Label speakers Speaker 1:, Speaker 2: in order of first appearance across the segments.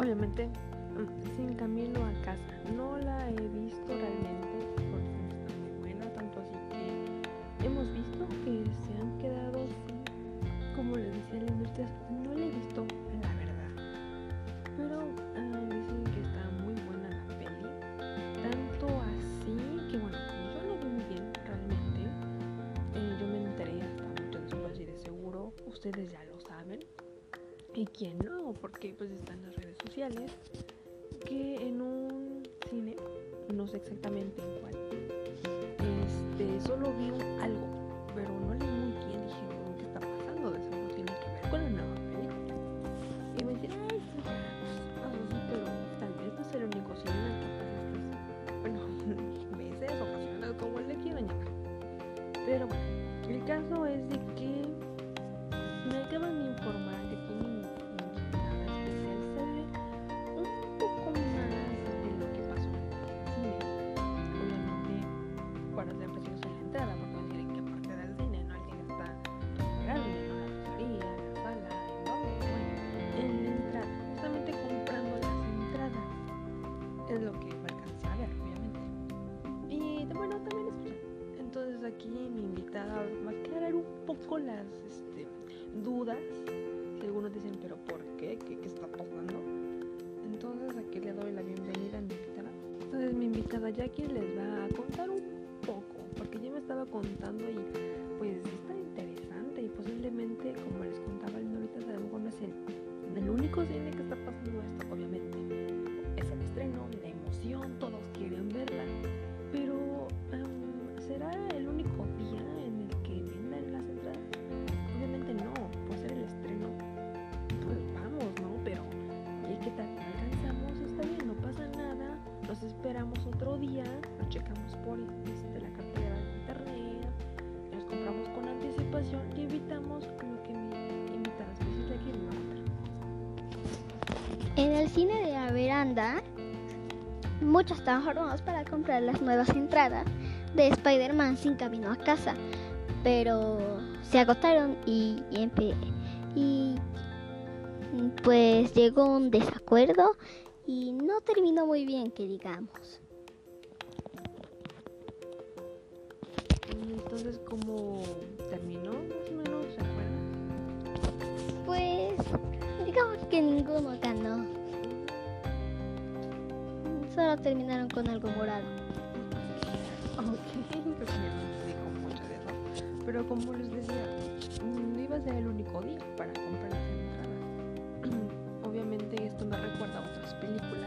Speaker 1: obviamente, mm, sin camino a casa. No la he visto realmente porque está muy buena, tanto así que hemos visto que se han quedado como les decía la industria, no la he visto, la verdad. Pero ah, dicen que está muy buena la peli. Tanto así que, bueno, yo no vi muy bien realmente. Eh, yo me enteré hasta mucho después y de seguro ustedes ya lo saben. Y quién no, porque pues están las redes sociales. Que en un cine, no sé exactamente en cuál, este, solo vi algo, las este, dudas. Si algunos dicen, pero ¿por qué? ¿Qué, está pasando? Entonces aquí le doy la bienvenida a mi invitada. Entonces mi invitada Jackie les va a contar un poco, porque yo me estaba contando y pues está interesante y posiblemente, como les contaba el ahorita, a lo mejor no es el, el único cine compramos con anticipación y evitamos que aquí.
Speaker 2: En el cine de la veranda, muchos estaban formados para comprar las nuevas entradas de Spider-Man sin camino a casa, pero se agotaron y, y y, pues llegó un desacuerdo y no terminó muy bien, que digamos.
Speaker 1: Entonces, ¿cómo terminó? Más o menos, ¿se acuerdan?
Speaker 2: Pues digamos que ninguno ganó. Solo terminaron con algo morado.
Speaker 1: Ok, creo que ya no dijo mucho de eso. Pero como les decía, no iba a ser el único día para comprar las entradas. Obviamente esto me recuerda a otras películas.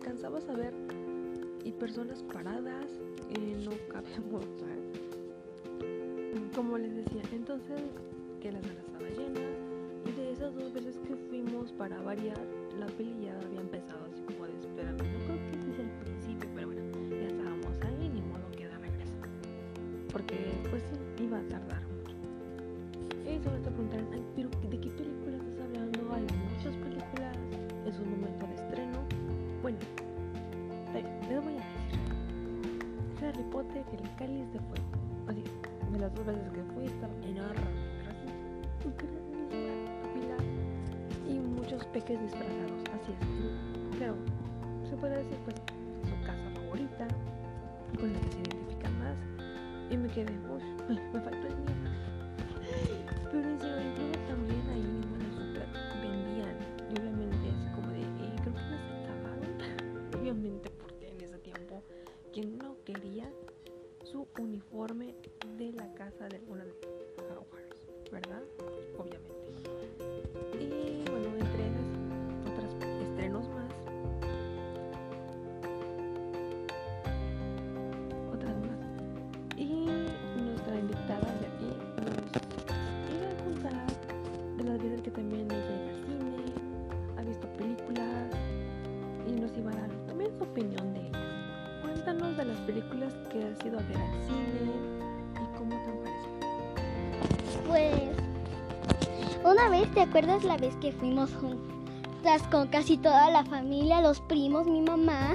Speaker 1: Alcanzabas a ver y personas paradas, eh, no cabíamos. Como les decía, entonces que la sala estaba llena y de esas dos veces que fuimos para variar, la peli ya había empezado así como de espérame, no creo que ese es el principio, pero bueno, ya estábamos ahí, ni modo que da regreso. Porque pues sí, iba a tardar mucho. Y se te preguntarán, pero ¿de qué película estás hablando? Hay muchas películas, es un momento de estreno. Bueno, les voy a decir. Harry Potter y el cáliz de fuego. Así, de las dos veces que fui estaba enorme, pero así, y muchos peques disfrazados, así es. Pero se puede decir pues su casa favorita, con la que se identifican más. Y me quedé, uff, me faltó el mío. Películas que has ido a ver al cine y cómo te han parecido.
Speaker 2: Pues una vez, ¿te acuerdas la vez que fuimos juntas con casi toda la familia, los primos, mi mamá,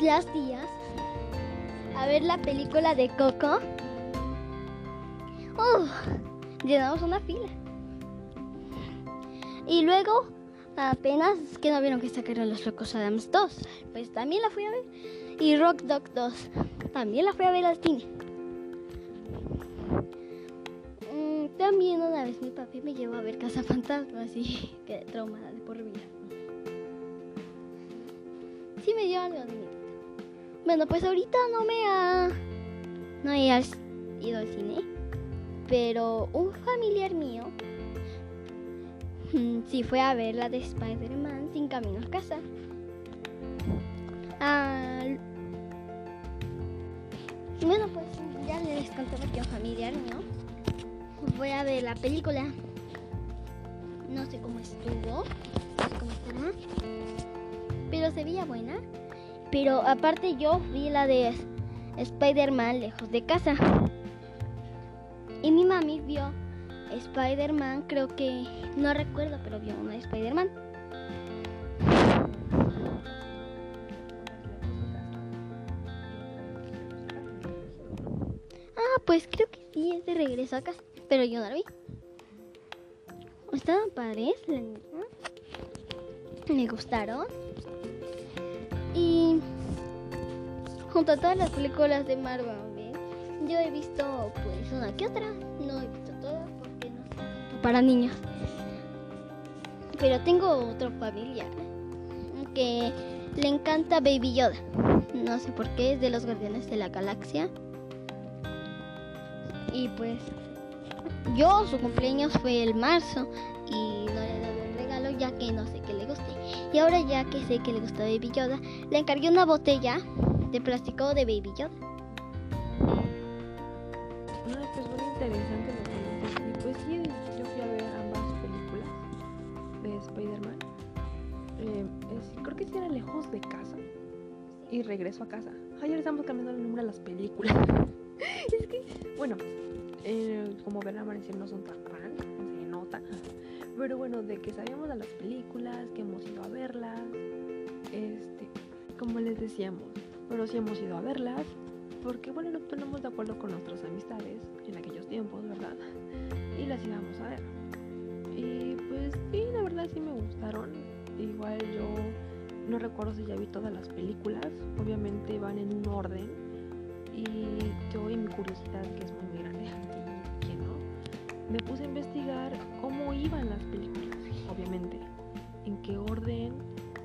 Speaker 2: las tías, a ver la película de Coco? Uf, llenamos una fila. Y luego, apenas que no vieron que sacaron Los Locos Adams 2, pues también la fui a ver. Y Rock Dog 2, también la fui a ver al cine. Mm, También una vez mi papi me llevó a ver Casa Fantasma, así que traumada de por vida. Sí me dio algo de miedo. Bueno, pues ahorita no me ha... No he ido al cine, pero un familiar mío mm, sí fue a ver la de Spider-Man sin camino a casa. Ah, bueno, pues ya les contaba que un familiar mío fue a ver la película. No sé cómo estuvo, no sé cómo estará, pero se veía buena. Pero aparte yo vi la de Spider-Man lejos de casa. Y mi mami vio Spider-Man, creo que, no recuerdo, pero vio una de Spider-Man. Pues creo que sí, es de regreso a casa, pero yo no la vi. Estaban padres, la. Me gustaron. Y junto a todas las películas de Marvel, ¿ves? yo he visto pues una que otra. No he visto todas porque no son para niños. Pero tengo otro familiar que le encanta Baby Yoda. No sé por qué, es de los Guardianes de la Galaxia. Y pues yo, su cumpleaños fue el marzo y no le dado un regalo ya que no sé qué le guste. Y ahora ya que sé que le gusta Baby Yoda, le encargué una botella de plástico de Baby Yoda.
Speaker 1: No, pues muy interesante lo que pues sí, yo fui a ver ambas películas de Spider-Man. Eh, creo que sí era lejos de casa y regreso a casa. Ay, ahora estamos cambiando el nombre a las películas. bueno, eh, como verán, amanecer no son tan fan, se nota. Pero bueno, de que sabíamos de las películas, que hemos ido a verlas, este, como les decíamos, pero sí hemos ido a verlas, porque bueno, nos ponemos de acuerdo con nuestras amistades en aquellos tiempos, ¿verdad? Y las íbamos a ver. Y pues sí, la verdad sí me gustaron. Igual yo no recuerdo si ya vi todas las películas, obviamente van en un orden. Y yo y mi curiosidad, que es muy grande, y que no, me puse a investigar cómo iban las películas, obviamente, en qué orden,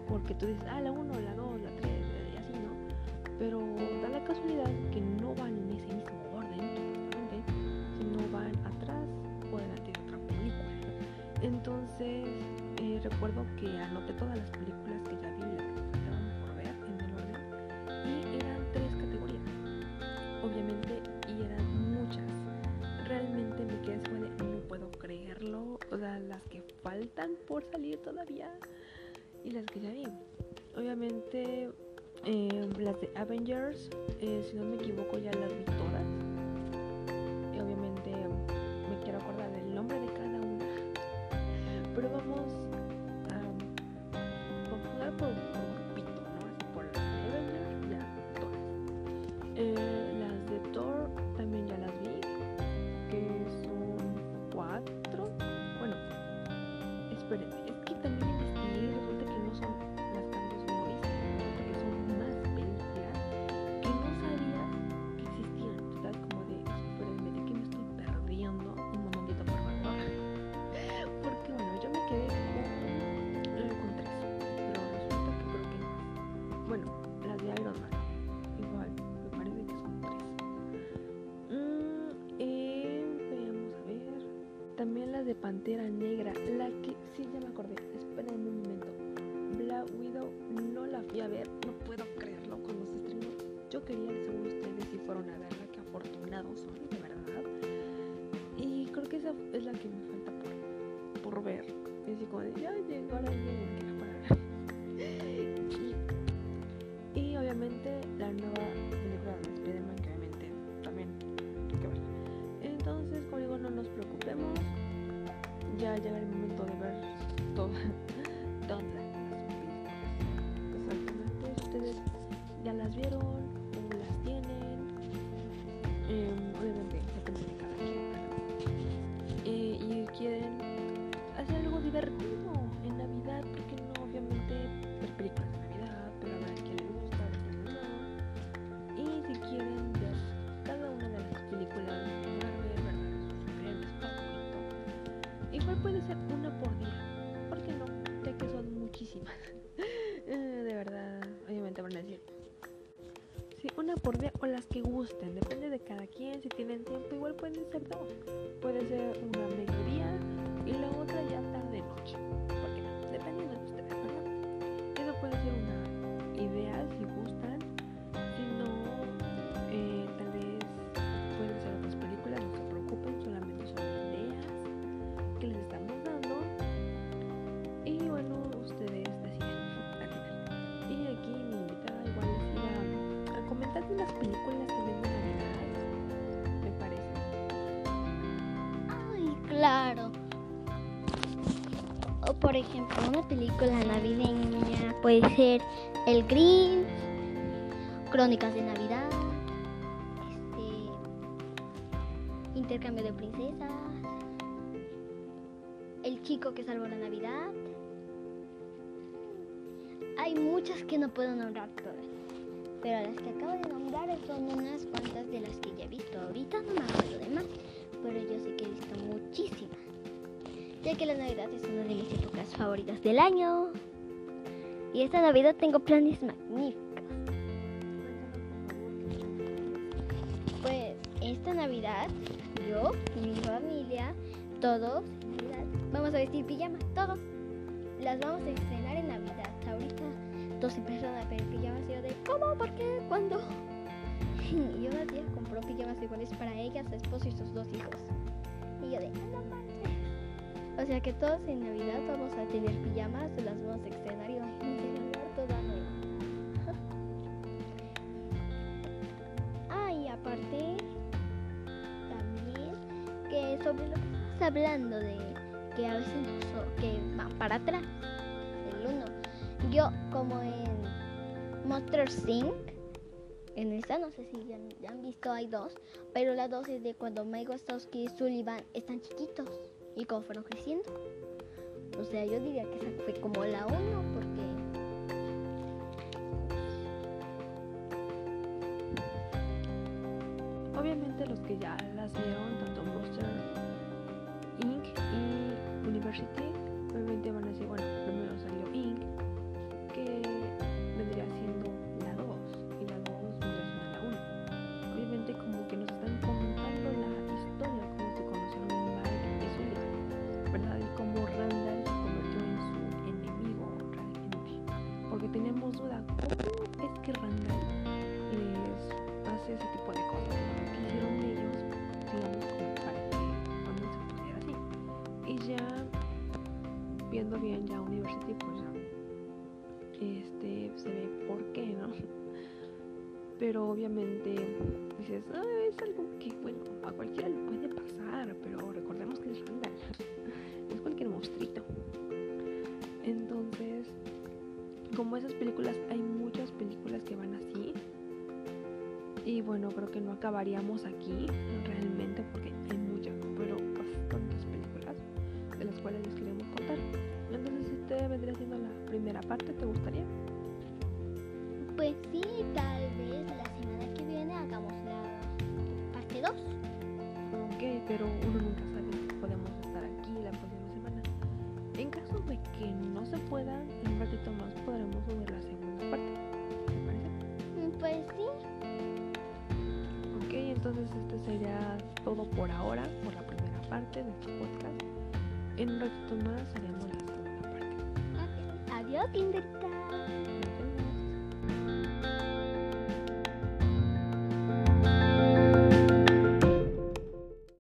Speaker 1: porque tú dices, ah, la 1, la 2, la 3, y así, ¿no? Pero da la casualidad que no van en ese mismo orden, sino van atrás o delante de otra película. Entonces, eh, recuerdo que anoté todas las películas que ya vi, faltan por salir todavía y las que ya vi. Obviamente, eh, las de Avengers, eh, si no me equivoco, ya las vi todas. Pantera Negra, la que sí ya me acordé. Esperen un momento. Black Widow no la fui a ver, no puedo creerlo cuando se estrenó. Yo quería, según ustedes, si fueron a verla, que afortunados son, de verdad. Y creo que esa es la que me falta por, por ver. Y así como de, ya llegó la Una por día o las que gusten, depende de cada quien. Si tienen tiempo, igual pueden ser dos. Puede ser una mediodía y la otra ya tarde noche. ¿Por qué no? Dependiendo de ustedes. Eso puede ser una
Speaker 2: por ejemplo, una película navideña puede ser El Grinch, Crónicas de Navidad, este, Intercambio de princesas, El chico que salvó la Navidad. Hay muchas que no puedo nombrar todas, pero las que acabo de nombrar son unas cuantas de las que ya he visto. Ahorita no me acuerdo de más, pero yo sé que he visto muchísimas ya que la Navidad es una de mis épocas favoritas del año. Y esta Navidad tengo planes magníficos. Pues esta Navidad, yo y mi familia, todos, vamos a vestir pijamas, todos. Las vamos a estrenar en Navidad. Ahorita todos empezaron a pedir pijamas y yo de, ¿cómo? ¿Por qué? ¿Cuándo? Y una tía compró pijamas iguales para ella, su esposo y sus dos hijos. Y yo de. O sea que todos en Navidad vamos a tener pijamas, las vamos a estrenar y celebrar toda nueva. Ah, y aparte, también que sobre lo que estamos hablando de que a veces so- que va para atrás, el uno. Yo como en Monster Inc. En esta no sé si ya, ya han visto, hay dos, pero la dos es de cuando Mike Wazowski y Sullivan están chiquitos y cómo fueron creciendo. O sea, yo diría que esa fue como la uno porque
Speaker 1: Obviamente los que ya las vieron, tanto Monster Inc. y University, pues este, se ve por qué, ¿no? Pero obviamente dices, ah, es algo que, bueno, a cualquiera le puede pasar, pero recordemos que es Randall, es cualquier monstruito. Entonces, como esas películas, hay muchas películas que van así. Y bueno, creo que no acabaríamos aquí realmente porque hay muchas, pero bastantes películas de las cuales les queremos contar. Este vendría siendo la primera parte, ¿te gustaría?
Speaker 2: pues sí, tal vez la semana que viene hagamos la parte 2.
Speaker 1: Ok, pero uno nunca sabe si podemos estar aquí la próxima semana. En caso de que no se pueda, en un ratito más podremos subir la segunda parte. ¿Te parece?
Speaker 2: Pues sí,
Speaker 1: Ok, entonces este sería todo por ahora, por la primera parte de este podcast. En un ratito más haremos la segunda